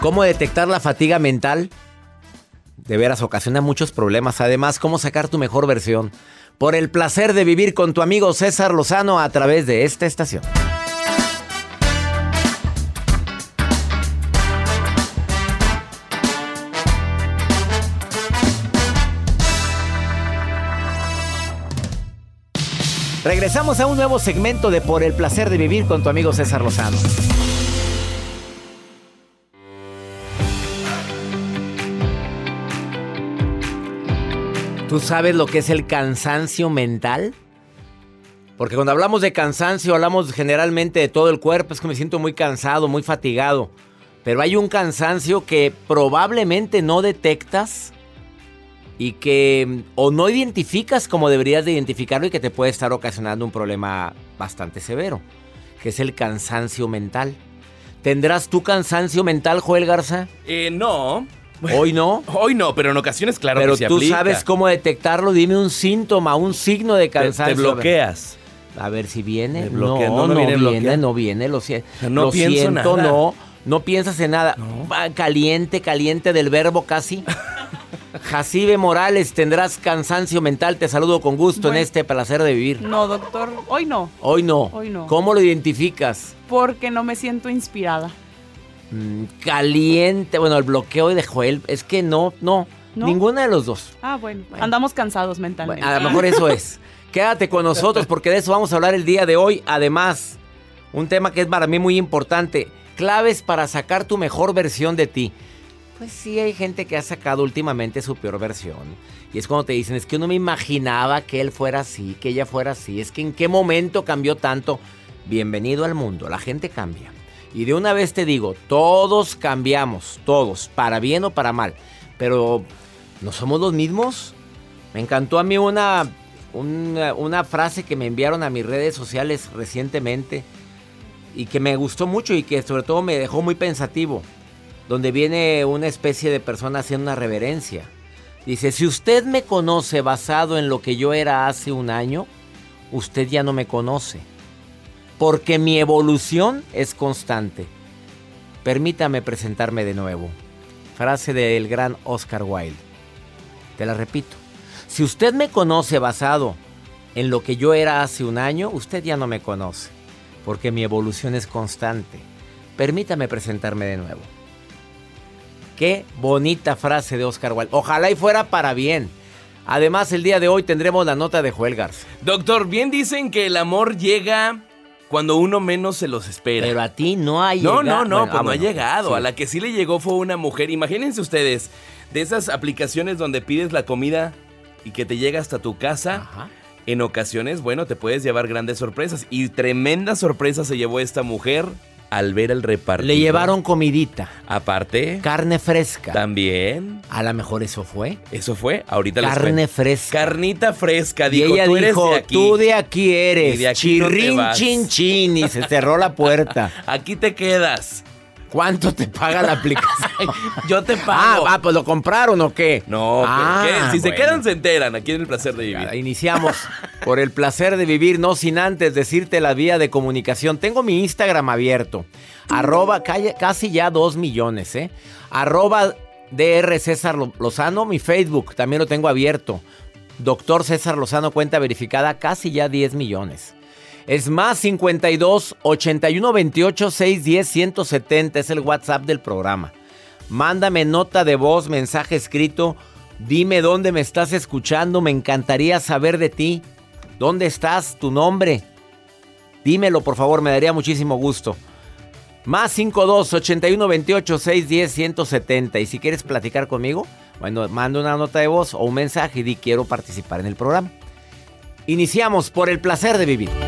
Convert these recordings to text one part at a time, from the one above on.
¿Cómo detectar la fatiga mental? De veras ocasiona muchos problemas. Además, cómo sacar tu mejor versión. Por el placer de vivir con tu amigo César Lozano a través de esta estación. Regresamos a un nuevo segmento de Por el placer de vivir con tu amigo César Lozano. ¿Tú sabes lo que es el cansancio mental? Porque cuando hablamos de cansancio hablamos generalmente de todo el cuerpo, es que me siento muy cansado, muy fatigado. Pero hay un cansancio que probablemente no detectas y que o no identificas como deberías de identificarlo y que te puede estar ocasionando un problema bastante severo, que es el cansancio mental. ¿Tendrás tu cansancio mental, Joel Garza? Eh, no. ¿Hoy no? Hoy no, pero en ocasiones, claro pero que se tú aplica. sabes cómo detectarlo. Dime un síntoma, un signo de Te, cansancio. te bloqueas. A ver si viene. No, no, no, no viene, viene no viene, lo, sie- No lo pienso siento, nada. no. No piensas en nada. No. Va, Caliente, caliente del verbo casi. Jacibe Morales, tendrás cansancio mental. Te saludo con gusto en este placer de vivir. No, doctor, hoy no, Hoy no. Hoy no. ¿Cómo lo identificas? porque no me siento inspirada. Mm, caliente. Bueno, el bloqueo de Joel. Es que no, no. ¿No? Ninguna de los dos. Ah, bueno, andamos cansados mentalmente. Bueno, a lo mejor eso es. Quédate con nosotros porque de eso vamos a hablar el día de hoy. Además, un tema que es para mí muy importante. Claves para sacar tu mejor versión de ti. Pues sí, hay gente que ha sacado últimamente su peor versión. Y es cuando te dicen, es que uno me imaginaba que él fuera así, que ella fuera así. Es que en qué momento cambió tanto. Bienvenido al mundo, la gente cambia. Y de una vez te digo, todos cambiamos, todos, para bien o para mal. Pero, ¿no somos los mismos? Me encantó a mí una, una, una frase que me enviaron a mis redes sociales recientemente y que me gustó mucho y que sobre todo me dejó muy pensativo, donde viene una especie de persona haciendo una reverencia. Dice, si usted me conoce basado en lo que yo era hace un año, usted ya no me conoce, porque mi evolución es constante. Permítame presentarme de nuevo. Frase del gran Oscar Wilde. Te la repito. Si usted me conoce basado en lo que yo era hace un año, usted ya no me conoce, porque mi evolución es constante. Permítame presentarme de nuevo. Qué bonita frase de Oscar Wilde. Ojalá y fuera para bien. Además, el día de hoy tendremos la nota de Joel Garza. Doctor, bien dicen que el amor llega cuando uno menos se los espera. Pero a ti no ha no, llegado. no, no, Bueno, pues ah, no ha bueno, llegado. sí. A la que sí le llegó fue una mujer. Imagínense ustedes, de esas aplicaciones donde pides la comida y que te llega hasta tu casa. Ajá. En ocasiones, bueno, te puedes llevar grandes sorpresas. Y tremenda sorpresa se llevó esta mujer al ver el repartidor. Le llevaron comidita, Aparte, carne fresca. también. A lo mejor eso fue. Eso fue. Ahorita Carne fresca. Carnita fresca. Y Dijo, ella tú eres dijo, de aquí. tú de aquí eres. Y de aquí no vas". chin, chin. Y se cerró la puerta. Aquí te quedas. ¿Cuánto te paga la aplicación? Yo te ah, pago. ah, pues lo compraron o qué. No, Ah, ¿qué? si se quedan se enteran. Aquí en el placer de vivir. Iniciamos por el placer de vivir, no sin antes decirte la vía de comunicación. Tengo mi Instagram abierto. Arroba calle- casi ya dos millones, ¿eh? Arroba DR César Lo- Lozano, mi Facebook también lo tengo abierto. Doctor César Lozano, cuenta verificada, casi ya 10 millones. Es más 52 81 28 610 170. Es el WhatsApp del programa. Mándame nota de voz, mensaje escrito. Dime dónde me estás escuchando. Me encantaría saber de ti. ¿Dónde estás? ¿Tu nombre? Dímelo, por favor, me daría muchísimo gusto. Más 52 81 28 610 170. Y si quieres platicar conmigo, bueno, manda una nota de voz o un mensaje y di quiero participar en el programa. Iniciamos por el placer de vivir.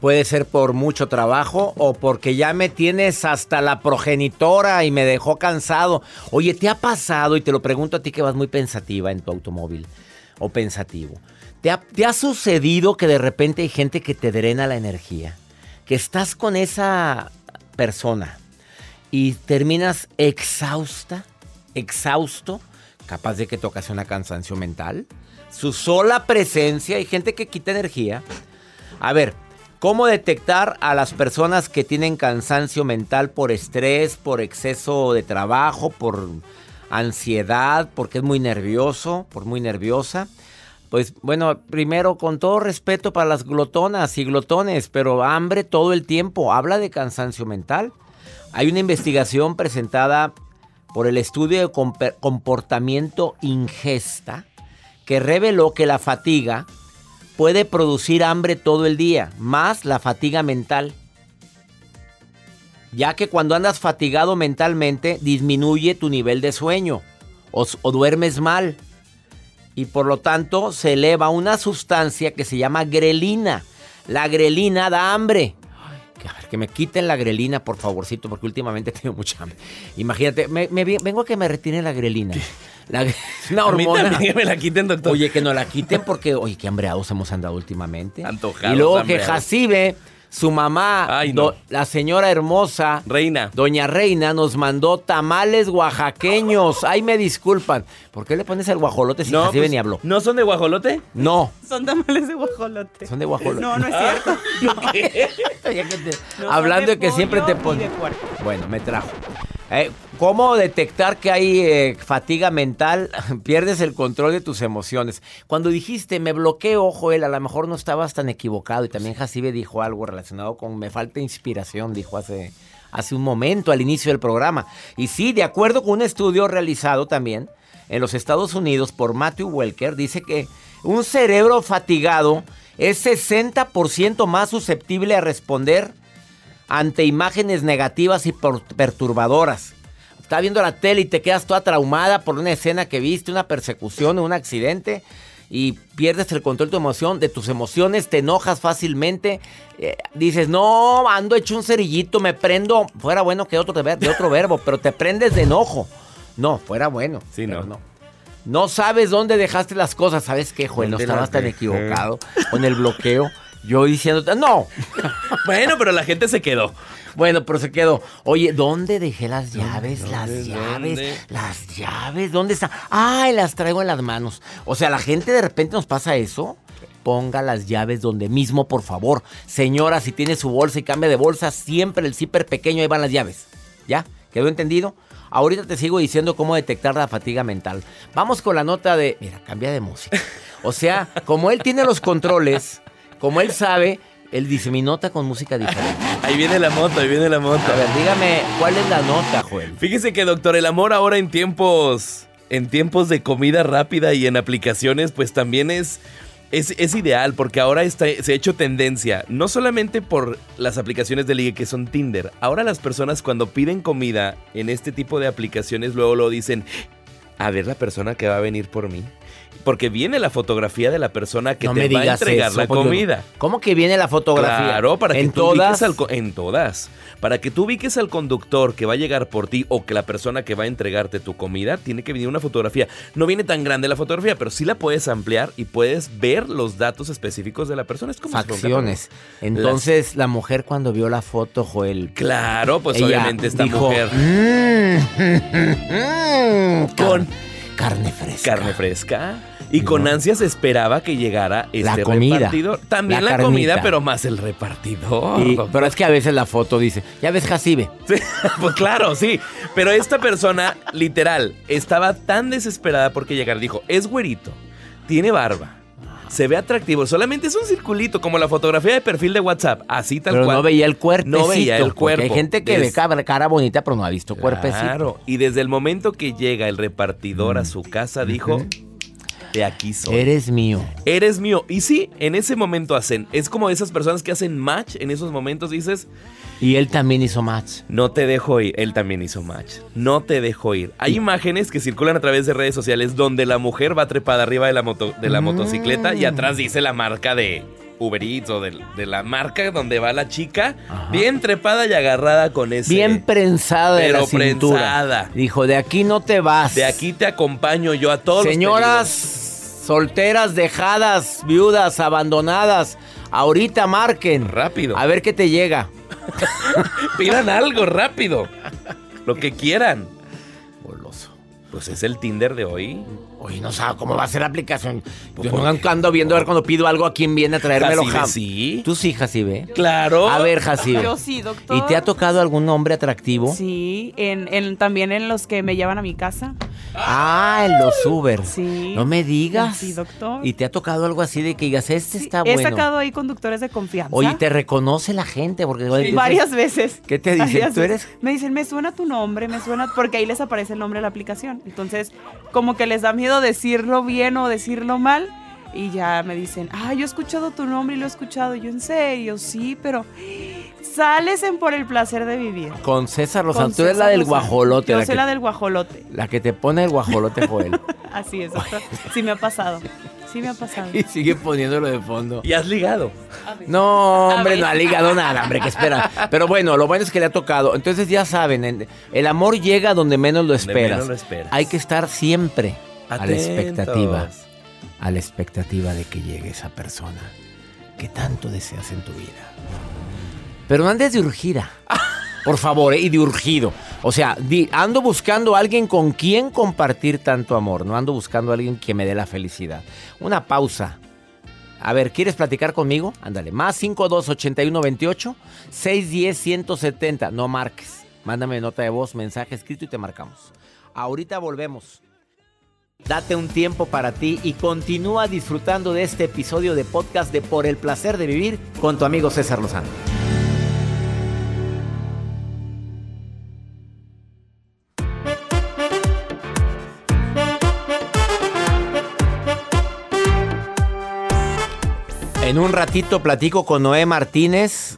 Puede ser por mucho trabajo o porque ya me tienes hasta la progenitora y me dejó cansado. Oye, ¿te ha pasado? Y te lo pregunto a ti que vas muy pensativa en tu automóvil o pensativo. ¿Te ha, ¿Te ha, sucedido que de repente hay gente que te drena la energía? Que estás con esa persona y terminas exhausta, exhausto, capaz de que te ocasiona cansancio mental. Su sola presencia, hay gente que quita energía. A ver, ¿Cómo detectar a las personas que tienen cansancio mental por estrés, por exceso de trabajo, por ansiedad, porque es muy nervioso, por muy nerviosa? Pues bueno, primero con todo respeto para las glotonas y glotones, pero hambre todo el tiempo, habla de cansancio mental. Hay una investigación presentada por el estudio de comportamiento ingesta que reveló que la fatiga puede producir hambre todo el día, más la fatiga mental. Ya que cuando andas fatigado mentalmente, disminuye tu nivel de sueño o, duermes mal. Y por lo tanto se eleva una sustancia que se llama grelina. La grelina da hambre. Que me quiten la grelina, por favorcito, porque últimamente tengo mucha hambre. Imagínate, me, vengo a que me retiren la grelina. La, una hormona. que me la quiten, doctor. Oye, que no la quiten porque, oye, qué hambreados hemos andado últimamente. Antojados. Y luego que Jacibe, su mamá, la señora hermosa. Reina. Doña Reina nos mandó tamales oaxaqueños. Ay, me disculpan. ¿Por qué le pones el guajolote si no, Jacibe pues, ni habló? ¿No son de guajolote? No. Son tamales de guajolote. Son de guajolote. No, no es cierto. Hablando de, que siempre te pones. Bueno, me trajo. Eh, ¿Cómo detectar que hay eh, fatiga mental? Pierdes el control de tus emociones. Cuando dijiste, me bloqueo, Joel, a lo mejor no estabas tan equivocado. Y también Jacibe dijo algo relacionado con me falta inspiración, dijo hace, hace un momento al inicio del programa. Y sí, de acuerdo con un estudio realizado también en los Estados Unidos por Matthew Welker, dice que un cerebro fatigado es 60% más susceptible a responder ante imágenes negativas y perturbadoras. Estás viendo la tele y te quedas toda traumada por una escena que viste, una persecución, un accidente y pierdes el control de tu emoción, de tus emociones, te enojas fácilmente, eh, dices, no, ando hecho un cerillito, me prendo, fuera bueno que otro de, otro verbo, pero te prendes de enojo. No, fuera bueno. Sí, no. no. No sabes dónde dejaste las cosas, ¿sabes qué, Joel? No estabas tan equivocado con el bloqueo. Yo diciendo, no. bueno, pero la gente se quedó. Bueno, pero se quedó. Oye, ¿dónde dejé las llaves? las llaves. Las llaves. ¿Dónde están? Ay, las traigo en las manos. O sea, la gente de repente nos pasa eso. Ponga las llaves donde mismo, por favor. Señora, si tiene su bolsa y cambia de bolsa, siempre el zipper pequeño, ahí van las llaves. ¿Ya? ¿Quedó entendido? Ahorita te sigo diciendo cómo detectar la fatiga mental. Vamos con la nota de. Mira, cambia de música. O sea, como él tiene los controles como él sabe, él dice, mi nota con música diferente. Ahí viene la moto, ahí viene la moto. A ver, dígame, ¿cuál es la nota, Joel? Fíjese que, doctor, el amor ahora en tiempos... En tiempos de comida rápida y en aplicaciones, pues también es... Es, ideal porque ahora está, se ha hecho tendencia, no solamente por las aplicaciones de ligue que son Tinder, ahora las personas cuando piden comida en este tipo de aplicaciones luego lo dicen, a ver la persona que va a venir por mí. Porque viene la fotografía de la persona que te va a entregar la comida. ¿Cómo que viene la fotografía? Claro, para que ¿En todas? en todas. Para que tú ubiques al conductor que va a llegar por ti o que la persona que va a entregarte tu comida, tiene que venir una fotografía. No viene tan grande la fotografía, pero sí la puedes ampliar y puedes ver los datos específicos de la persona. Es como Facciones. Entonces, la mujer cuando vio la foto, Joel. Claro, pues obviamente esta mujer. Mm, con carne fresca. Carne fresca. Y con ansias esperaba que llegara este la comida, repartidor. También la, comida, pero más el repartidor. pero es que a veces la foto dice, ya ves Jacibe. pues claro, sí. Pero esta persona, literal, estaba tan desesperada porque llegar. Dijo, es güerito, tiene barba, Se ve atractivo, solamente es un circulito, como la fotografía de perfil de WhatsApp, así tal Pero cual. no veía el cuerpo. No veía el cuerpo. Hay gente que Des- ve cara, bonita, pero no ha visto cuerpecito. Claro, y desde el momento que llega el repartidor a su casa, dijo, de aquí soy. Eres mío. Eres mío. Y sí, en ese momento hacen. Es como esas personas que hacen match. En esos momentos dices, Y él también hizo match. no te dejo ir. Él también hizo match. No te dejo ir. Hay imágenes que circulan a través de redes sociales donde la mujer va trepada arriba de la, moto, de la Mm. motocicleta y atrás dice la marca de Uber Eats o de, de la marca donde va la chica. Ajá. Bien trepada y agarrada con ese. Bien prensada de la pero cintura. prensada. Dijo, de aquí no te vas. De aquí te acompaño yo a todos los Señoras solteras, dejadas, viudas, abandonadas, ahorita marquen. Rápido. A ver qué te llega. Pidan algo rápido. Lo que quieran. Goloso. Pues es el Tinder de hoy. Oye, no sabe cómo va a ser la aplicación. Yo ¿por no qué? ando viendo a ver cuando pido algo a quién viene a traérmelo. Jacibe, sí. Tú sí, Jacibe. Claro. A ver, Jacibe. Yo sí, doctor. ¿Y te ha tocado algún hombre atractivo? Sí, en, en- también en los que me llevan a mi casa. Ah, en los Uber. Sí. No me digas. Sí, doctor. ¿Y te ha tocado algo así de que digas, este Sí, está He bueno? sacado ahí conductores de confianza. Oye, te reconoce la gente porque oye, Varias veces. ¿Qué te dicen? ¿Tú eres? Me dicen, me suena tu nombre, me suena. Porque ahí les aparece el nombre de la aplicación. Entonces, como que les da miedo decirlo bien o decirlo mal. Y ya me dicen, ah, yo he escuchado tu nombre y lo he escuchado. Yo, en serio, sí, pero. Sales en por el placer de vivir. Con César Lozano. Tú eres la del guajolote. Yo La soy que, la del guajolote. la que te pone el guajolote fue él. Así es, doctor. Sí me ha pasado. Sí me ha pasado. y sigue poniéndolo de fondo. Y has ligado. No, hombre, no ha ligado nada, hombre, que espera. Pero bueno, lo bueno es que le ha tocado. Entonces ya saben, en- el amor llega donde menos lo Donde esperas. menos lo esperas. Hay que estar siempre a la expectativa. A la expectativa de que llegue esa persona que tanto deseas en tu vida. Pero no andes de urgida. Por favor, ¿eh? y de urgido. O sea, di- ando buscando a alguien con quien compartir tanto amor. No ando buscando a alguien que me dé la felicidad. Una pausa. A ver, ¿quieres platicar conmigo? Ándale, más 528128 610 170. No marques. Mándame nota de voz, mensaje escrito y te marcamos. Ahorita volvemos. Date un tiempo para ti y continúa disfrutando de este episodio de podcast de Por el placer de vivir con tu amigo César Lozano. Un ratito platico con Noé Martínez,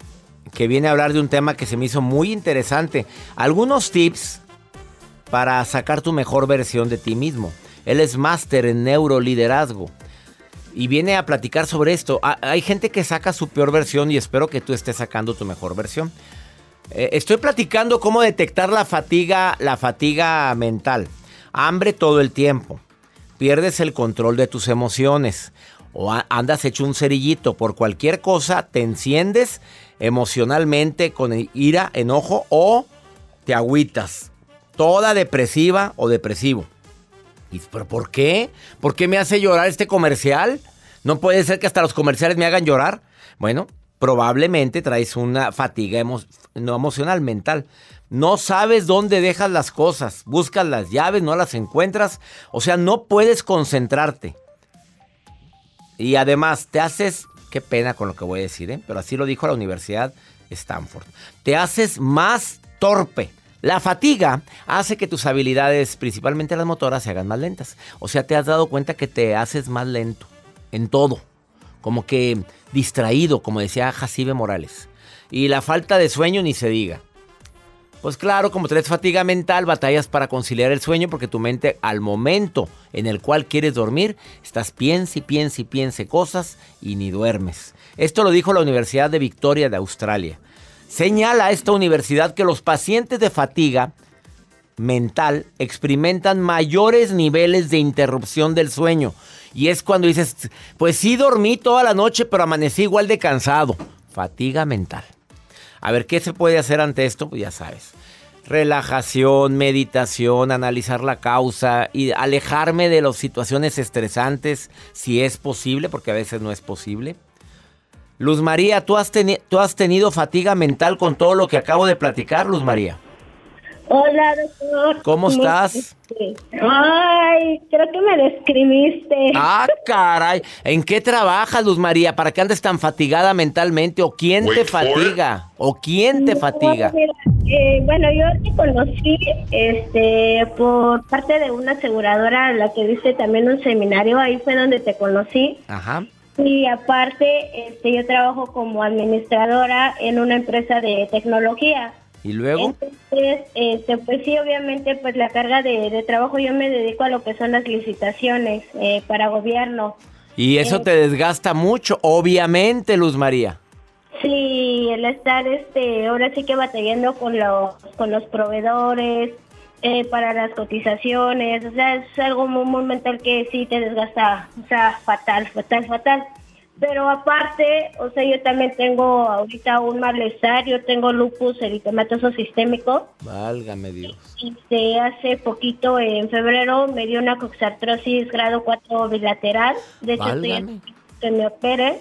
que viene a hablar de un tema que se me hizo muy interesante. Algunos tips para sacar tu mejor versión de ti mismo. Él es máster en neuroliderazgo y viene a platicar sobre esto. Ha- Hay gente que saca su peor versión y espero que tú estés sacando tu mejor versión. Eh, estoy platicando cómo detectar la fatiga, la fatiga mental. Hambre todo el tiempo. Pierdes el control de tus emociones. O andas hecho un cerillito. Por cualquier cosa te enciendes emocionalmente con ira, enojo o te agüitas. Toda depresiva o depresivo. ¿Y, ¿Pero por qué? ¿Por qué me hace llorar este comercial? ¿No puede ser que hasta los comerciales me hagan llorar? Bueno, probablemente traes una fatiga no emocional, mental. No sabes dónde dejas las cosas. Buscas las llaves, no las encuentras. O sea, no puedes concentrarte. Y además, te haces... Qué pena con lo que voy a decir, ¿eh? Pero así lo dijo la Universidad Stanford. Te haces más torpe. La fatiga hace que tus habilidades, principalmente las motoras, se hagan más lentas. O sea, te has dado cuenta que te haces más lento en todo. Como que distraído, como decía Jacibe Morales. Y la falta de sueño ni se diga. Pues claro, como traes fatiga mental, batallas para conciliar el sueño porque tu mente al momento en el cual quieres dormir, estás piense y piense y piense cosas y ni duermes. Esto lo dijo la Universidad de Victoria de Australia. Señala esta universidad que los pacientes de fatiga mental experimentan mayores niveles de interrupción del sueño. Y es cuando dices, pues sí dormí toda la noche, pero amanecí igual de cansado. Fatiga mental. A ver, ¿qué se puede hacer ante esto? Pues ya sabes. Relajación, meditación, analizar la causa y alejarme de las situaciones estresantes si es posible, porque a veces no es posible. Luz María, ¿tú has, ¿tú has tenido fatiga mental con todo lo que acabo de platicar, Luz María? Hola, doctor. ¿Cómo estás? Ay, creo que me describiste. Ah, caray. ¿En qué trabajas, Luz María? ¿Para qué andes tan fatigada mentalmente? ¿O quién te fatiga? ¿O quién te fatiga? Eh, bueno, yo te conocí este, por parte de una aseguradora a la que viste también un seminario. Ahí fue donde te conocí. Ajá. Y aparte, este, yo trabajo como administradora en una empresa de tecnología. ¿Y luego? Entonces, este, pues sí, obviamente, pues la carga de, trabajo yo me dedico a lo que son las licitaciones eh, para gobierno. Y eso Eh, te desgasta mucho, obviamente, Luz María. Sí, el estar, este, ahora sí que batallando con los, con los proveedores eh, para las cotizaciones, o sea, es algo muy, muy mental que sí te desgasta, o sea, fatal, fatal, fatal. Pero aparte, o sea, yo también tengo ahorita un malestar, yo tengo lupus eritematoso sistémico. Válgame Dios. Y de hace poquito, en febrero, me dio una coxartrosis grado 4 bilateral. De hecho, estoy que me opere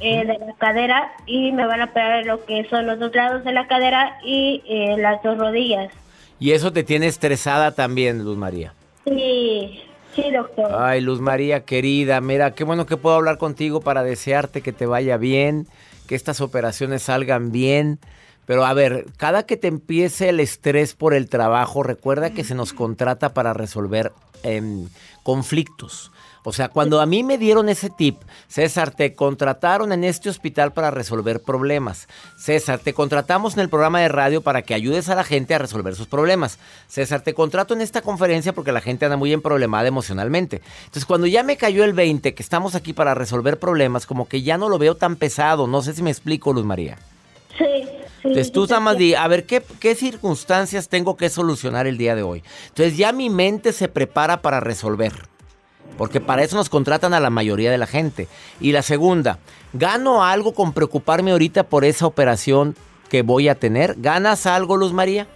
eh, de la cadera y me van a operar lo que son los dos lados de la cadera y eh, las dos rodillas. Y eso te tiene estresada también, Luz María. Sí, sí, doctor. Ay, Luz María, querida, mira, qué bueno que puedo hablar contigo para desearte que te vaya bien, que estas operaciones salgan bien. Pero a ver, cada que te empiece el estrés por el trabajo, recuerda que se nos contrata para resolver em, conflictos. O sea, cuando a mí me dieron ese tip, César, te contrataron en este hospital para resolver problemas. César, te contratamos en el programa de radio para que ayudes a la gente a resolver sus problemas. César, te contrato en esta conferencia porque la gente anda muy emproblemada emocionalmente. Entonces, cuando ya me cayó el 20, que estamos aquí para resolver problemas, como que ya no lo veo tan pesado. No sé si me explico, Luz María. Sí. Entonces tú nada más sí. di, a ver, ¿qué, ¿qué circunstancias tengo que solucionar el día de hoy? Entonces ya mi mente se prepara para resolver. Porque para eso nos contratan a la mayoría de la gente. Y la segunda, ¿gano algo con preocuparme ahorita por esa operación que voy a tener? ¿Ganas algo, Luz María?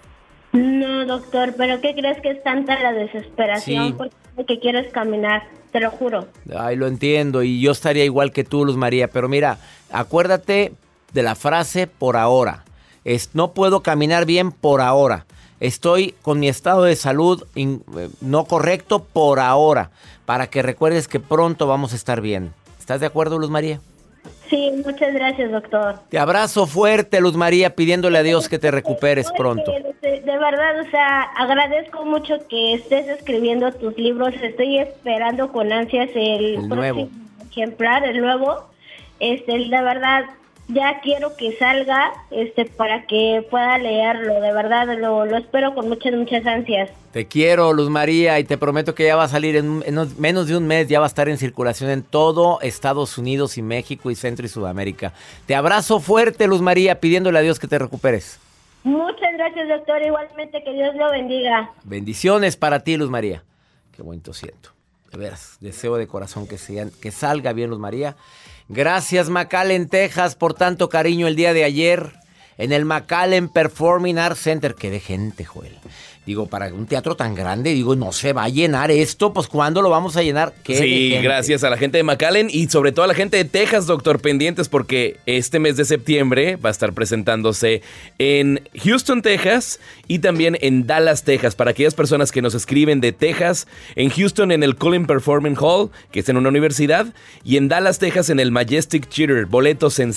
No, doctor, pero ¿qué crees que es tanta la desesperación? Sí. Porque quieres caminar, te lo juro. Ay, lo entiendo y yo estaría igual que tú, Luz María, pero mira, acuérdate de la frase por ahora. Es, no puedo caminar bien por ahora. Estoy con mi estado de salud in- eh, no correcto por ahora, para que recuerdes que pronto vamos a estar bien. ¿Estás de acuerdo, Luz María? Sí, muchas gracias, doctor. Te abrazo fuerte, Luz María, pidiéndole a Dios que te recuperes pronto. De, de verdad, o sea, agradezco mucho que estés escribiendo tus libros. Estoy esperando con ansias el, El próximo nuevo. ejemplar, el nuevo. Este, de verdad, ya quiero que salga, este, para que pueda leerlo. De verdad, lo, lo espero con muchas, muchas ansias. Te quiero, Luz María, y te prometo que ya va a salir en, menos de un mes, ya va a estar en circulación en todo Estados Unidos y México y Centro y Sudamérica. Te abrazo fuerte, Luz María, pidiéndole a Dios que te recuperes. Muchas gracias, doctor. Igualmente, que Dios lo bendiga. Bendiciones para ti, Luz María. Qué bonito siento. De veras, deseo de corazón que, salga bien, Luz María. Gracias, McAllen, Texas, por tanto cariño el día de ayer en el McAllen Performing Arts Center. Qué de gente, Joel. Digo, para un teatro tan grande, digo, no se va a llenar esto, pues ¿cuándo lo vamos a llenar? Qué Sí, gracias a la gente de McAllen y sobre todo a la gente de Texas, doctor, pendientes porque este mes de septiembre va a estar presentándose en Houston, Texas y también en Dallas, Texas. Para aquellas personas que nos escriben de Texas, en Houston en el Cullen Performing Hall, que es en una universidad, y en Dallas, Texas en el Majestic Theater. Boletos en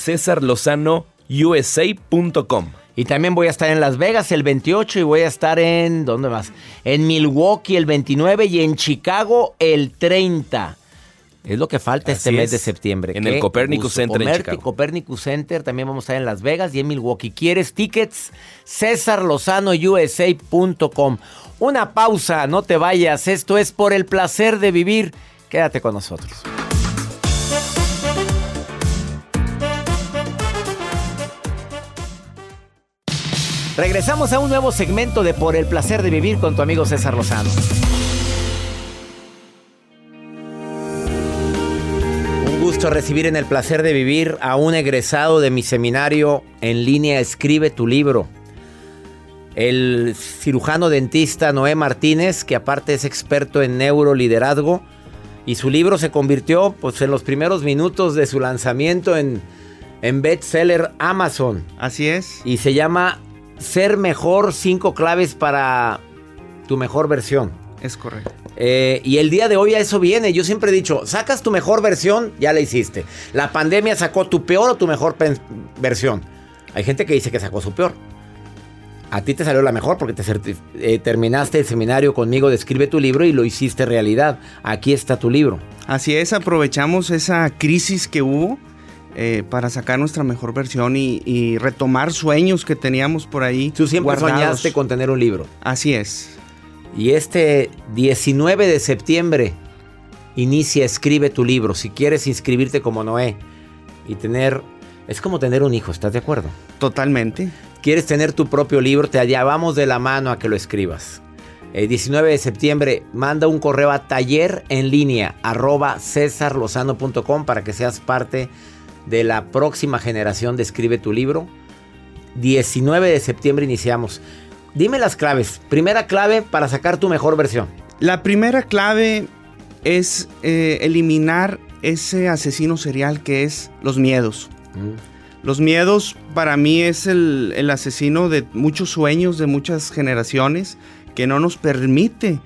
cesarlozanousa.com. Y también voy a estar en Las Vegas el 28 y voy a estar en, ¿dónde más? En Milwaukee el 29 y en Chicago el 30. Es lo que falta este mes es. de septiembre. En el Copernicus gusto. Center en Comerti- Chicago. Copernicus Center, también vamos a estar en Las Vegas y en Milwaukee. ¿Quieres tickets? CésarLozanoUSA.com. Una pausa, no te vayas. Esto es por el placer de vivir. Quédate con nosotros. Regresamos a un nuevo segmento de Por el placer de vivir con tu amigo César Lozano. Un gusto recibir en el placer de vivir a un egresado de mi seminario en línea Escribe tu libro. El cirujano dentista Noé Martínez, que aparte es experto en neuroliderazgo, y su libro se convirtió pues, en los primeros minutos de su lanzamiento en, en bestseller Amazon Así es. y se llama ser mejor, cinco claves para tu mejor versión. Es correcto. Eh, y el día de hoy a eso viene. Yo siempre he dicho, sacas tu mejor versión, ya la hiciste. La pandemia sacó tu peor o tu mejor versión. Hay gente que dice que sacó su peor. A ti te salió la mejor porque te eh, terminaste el seminario conmigo de Escribe tu libro y lo hiciste realidad. Aquí está tu libro. Así es, aprovechamos esa crisis que hubo eh, para sacar nuestra mejor versión y, retomar sueños que teníamos por ahí. Tú siempre soñaste con tener un libro. Así es. Y este 19 de septiembre inicia Escribe tu libro. Si quieres inscribirte como Noé y tener... Es como tener un hijo, ¿estás de acuerdo? Totalmente. ¿Quieres tener tu propio libro? Te llevamos de la mano a que lo escribas. El 19 de septiembre manda un correo a taller en línea arroba para que seas parte de la próxima generación de Escribe tu libro. 19 de septiembre iniciamos. Dime las claves. Primera clave para sacar tu mejor versión. La primera clave es eh, eliminar ese asesino serial que es los miedos. Mm. Los miedos para mí es el, el, asesino de muchos sueños, de muchas generaciones, que no nos permite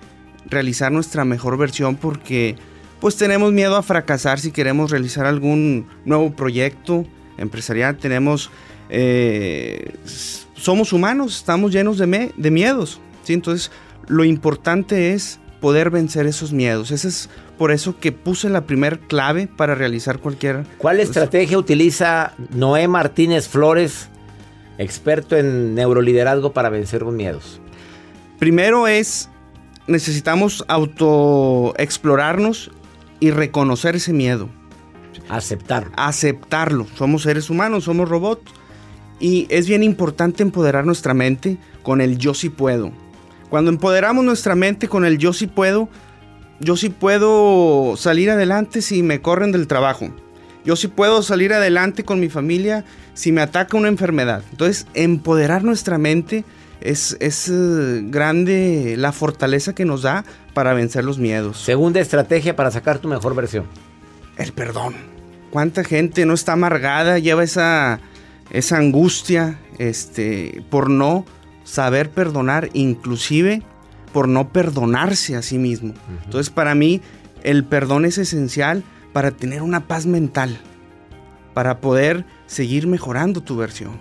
realizar nuestra mejor versión porque pues tenemos miedo a fracasar si queremos realizar algún nuevo proyecto empresarial. Tenemos, eh, somos humanos, estamos llenos de, de miedos. ¿sí? Entonces, lo importante es poder vencer esos miedos. Ese es por eso que puse la primera clave para realizar cualquier... ¿Cuál estrategia utiliza Noé Martínez Flores, experto en neuroliderazgo, para vencer los miedos? Primero es, necesitamos autoexplorarnos y reconocer ese miedo. Aceptarlo. Aceptarlo. Somos seres humanos, somos robots. Y es bien importante empoderar nuestra mente con el yo sí puedo. Cuando empoderamos nuestra mente con el yo sí puedo, yo sí puedo salir adelante si me corren del trabajo. Yo sí puedo salir adelante con mi familia si me ataca una enfermedad. Entonces, empoderar nuestra mente es, es eh, grande la fortaleza que nos da para vencer los miedos. Segunda estrategia para sacar tu mejor versión. El perdón. ¿Cuánta gente no está amargada, lleva esa, esa angustia este, por no saber perdonar, inclusive por no perdonarse a sí mismo? Entonces para mí el perdón es esencial para tener una paz mental, para poder seguir mejorando tu versión.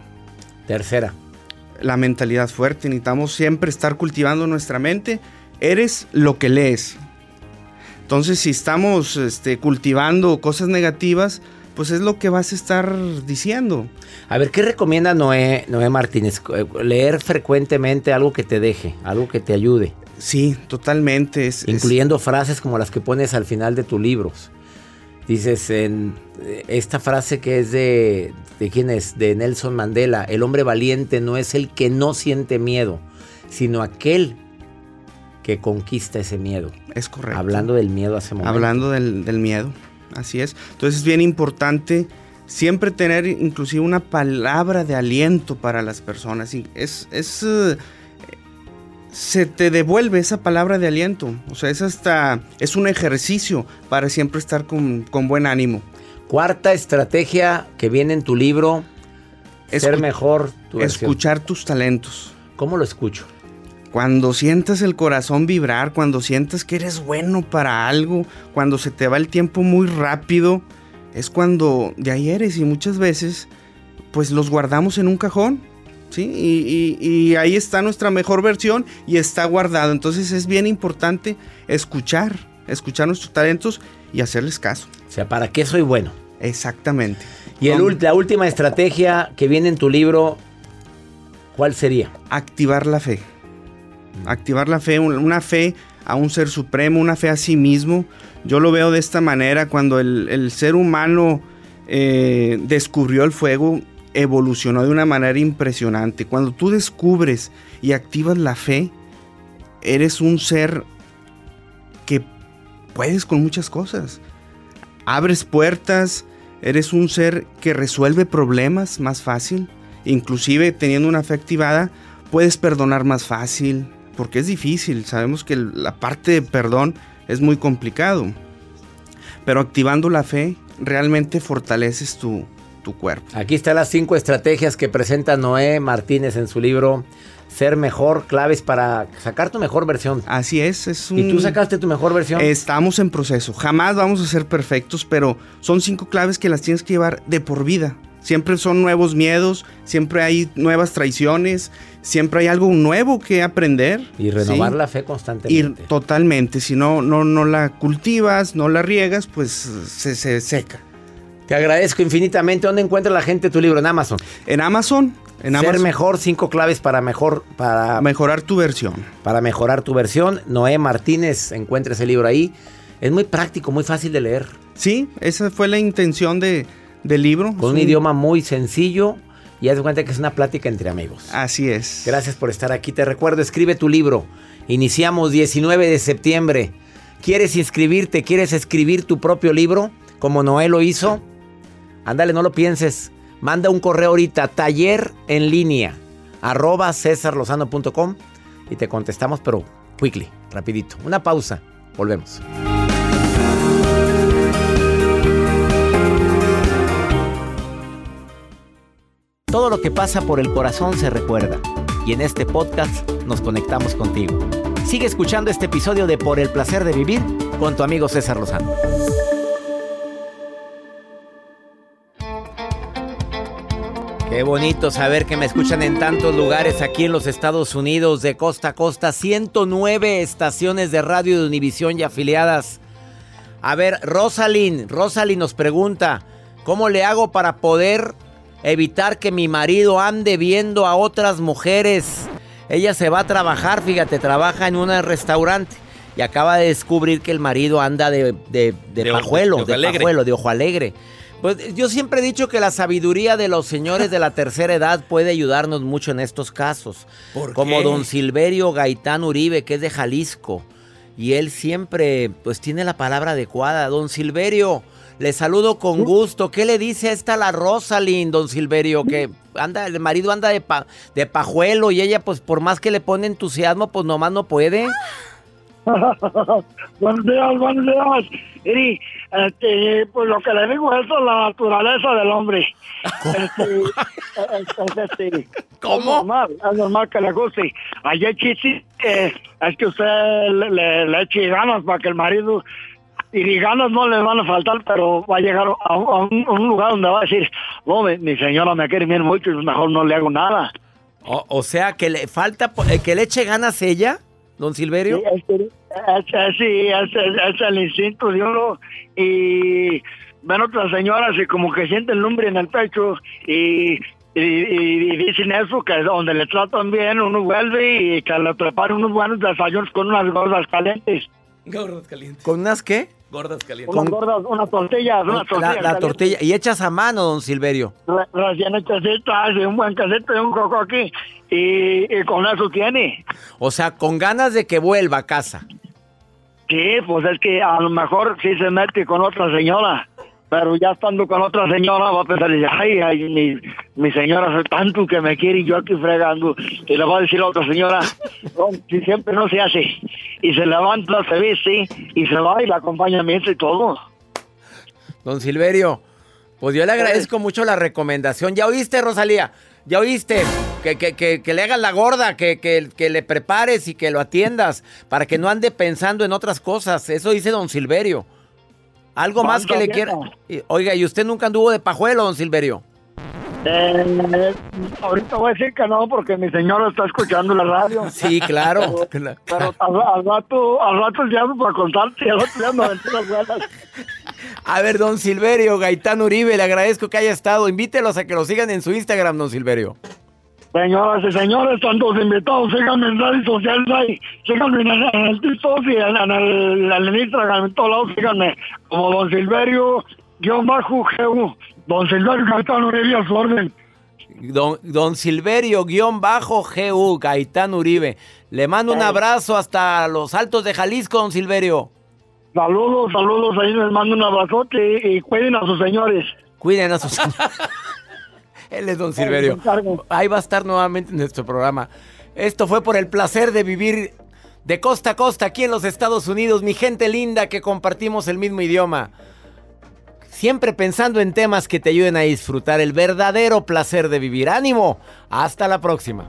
Tercera la mentalidad fuerte, necesitamos siempre estar cultivando nuestra mente. Eres lo que lees. Entonces, si estamos este, cultivando cosas negativas, pues es lo que vas a estar diciendo. A ver, ¿qué recomienda Noé, Noé Martínez? Eh, leer frecuentemente algo que te deje, algo que te ayude. Sí, totalmente. Incluyendo frases como las que pones al final de tus libros. Dices en eh, esta frase que es de, ¿de quién es? De Nelson Mandela. El hombre valiente no es el que no siente miedo, sino aquel que conquista ese miedo. Es correcto. Hablando del miedo hace momento. Hablando del, miedo, así es. Entonces es bien importante siempre tener inclusive una palabra de aliento para las personas. Es, es eh, se te devuelve esa palabra de aliento. O sea, es hasta, es un ejercicio para siempre estar con, buen ánimo. Cuarta estrategia que viene en tu libro, ser mejor tu Escuchar tus talentos. ¿Cómo lo escucho? Cuando sientas el corazón vibrar, cuando sientas que eres bueno para algo, cuando se te va el tiempo muy rápido, es cuando de ahí eres y muchas veces pues los guardamos en un cajón ¿sí? Y, ahí está nuestra mejor versión y está guardado. Entonces es bien importante escuchar, escuchar nuestros talentos y hacerles caso. O sea, ¿para qué soy bueno? Exactamente. Y el, la última estrategia que viene en tu libro, ¿cuál sería? Activar la fe. Activar la fe, una fe a un ser supremo, una fe a sí mismo. Yo lo veo de esta manera, cuando el, ser humano eh, descubrió el fuego, evolucionó de una manera impresionante. Cuando tú descubres y activas la fe, eres un ser que puedes con muchas cosas. Abres puertas, eres un ser que resuelve problemas más fácil. Inclusive teniendo una fe activada, puedes perdonar más fácil, porque es difícil. Sabemos que la parte de perdón es muy complicado. Pero activando la fe, realmente fortaleces tu, tu cuerpo. Aquí están las cinco estrategias que presenta Noé Martínez en su libro Ser Mejor, claves para sacar tu mejor versión. Así es, es un... ¿Y tú sacaste tu mejor versión? Estamos en proceso. Jamás vamos a ser perfectos, pero son cinco claves que las tienes que llevar de por vida. Siempre son nuevos miedos, siempre hay nuevas traiciones, siempre hay algo nuevo que aprender. Y renovar ¿sí? la fe constantemente. Y totalmente, si no, no, no la cultivas, no la riegas, pues se, se seca. Te agradezco infinitamente. ¿Dónde encuentra la gente tu libro? En Amazon. En Amazon. En Ser Amazon. mejor, cinco claves para mejor, para, mejorar tu versión. para mejorar tu versión. Noé Martínez, encuentra ese libro ahí. Es muy práctico, muy fácil de leer. Sí, esa fue la intención de, del libro. Con un idioma muy sencillo. Y haz de cuenta que es una plática entre amigos. Así es. Gracias por estar aquí. Te recuerdo, escribe tu libro. Iniciamos 19 de septiembre. ¿Quieres inscribirte? ¿Quieres escribir tu propio libro? Como Noé lo hizo. Ándale, no lo pienses. Manda un correo ahorita, taller en línea, arroba cesarlozano.com y te contestamos, pero quickly, rapidito. Una pausa, volvemos. Todo lo que pasa por el corazón se recuerda y en este podcast nos conectamos contigo. Sigue escuchando este episodio de Por el placer de vivir con tu amigo César Lozano. Qué bonito saber que me escuchan en tantos lugares aquí en los Estados Unidos, de costa a costa, 109 estaciones de radio de Univisión y afiliadas. A ver, Rosalind, Rosalind nos pregunta, ¿cómo le hago para poder evitar que mi marido ande viendo a otras mujeres? Ella se va a trabajar, fíjate, trabaja en un restaurante y acaba de descubrir que el marido anda de, de, de De pajuelo, de ojo de pajuelo, de ojo alegre. Pues yo siempre he dicho que la sabiduría de los señores de la tercera edad puede ayudarnos mucho en estos casos. ¿Por Como qué? don Silverio Gaitán Uribe, que es de Jalisco. Y él siempre, pues, tiene la palabra adecuada. Don Silverio, le saludo con gusto. ¿Qué le dice a esta la Rosalind, don Silverio? Que anda, el marido anda de, pa- de pajuelo y ella, pues, por más que le pone entusiasmo, pues, nomás no puede. buenos días, buenos días. Iri, este, pues lo que le digo es la naturaleza del hombre. Este, es, es, este, ¿Cómo? Es normal, es normal que le guste. Ayer Chichi, eh, es que usted le, le, le eche ganas para que el marido, y ganas no le van a faltar, pero va a llegar a un, a un- a un lugar donde va a decir, no, mi, mi señora me quiere bien mucho y mejor no le hago nada. O, o sea, que le falta, eh, que le eche ganas ella, don Silverio. Sí, es, es- es- es, el instinto de uno y ven otras señoras y como que sienten lumbre en el pecho y, y, y- y dicen eso, que donde le tratan bien uno vuelve y que le preparen unos buenos desayunos con unas gordas calientes. Gordas calientes. ¿Con unas qué? Gordas calientes. Unas gordas, unas tortillas, unas La, tortillas. la tortilla. Y echas a mano, don Silverio. Re- Recién hechecitas y un buen casete y un coco aquí y, y con eso tiene. O sea, con ganas de que vuelva a casa. Sí, pues es que a lo mejor sí se mete con otra señora, pero ya estando con otra señora va a pensar, ay, ay, mi, mi señora es tanto que me quiere y yo aquí fregando. Y le va a decir a otra señora, "No, si siempre no se hace. Y se levanta, se viste y se va y la acompaña a misa y todo. Don Silverio, pues yo le agradezco mucho la recomendación. ¿Ya oíste, Rosalía? ¿Ya oíste? Que, que, que, que le hagas la gorda, que, que, que le prepares y que lo atiendas para que no ande pensando en otras cosas. Eso dice don Silverio. Algo más que le ¿Cuánto quiera. Oiga, ¿y usted nunca anduvo de pajuelo, don Silverio? Eh, ahorita voy a decir que no porque mi señora está escuchando la radio. Sí, claro. Pero, pero al, al rato, al rato llamo para contarte, al rato llamo a aventuras buenas. A ver, don Silverio, Gaitán Uribe, le agradezco que haya estado. Invítelos a que lo sigan en su Instagram, don Silverio. Señoras y señores, están todos invitados, síganme en redes sociales ahí, síganme en, el- en el TikTok y en, en el, en el Instagram, en todos lados, síganme como Don Silverio, guion bajo GU, Don Silverio Gaitán Uribe a su orden. Don, don Silverio, guion bajo GU, Gaitán Uribe. Le mando un abrazo hasta los altos de Jalisco, don Silverio. Saludos, saludos, ahí les mando un abrazote y, y cuiden a sus señores. Cuiden a sus... Él es don Silverio. Ahí va a estar nuevamente en nuestro programa. Esto fue por el placer de vivir de costa a costa aquí en los Estados Unidos. Mi gente linda que compartimos el mismo idioma. siempre pensando en temas que te ayuden a disfrutar el verdadero placer de vivir. Ánimo, hasta la próxima.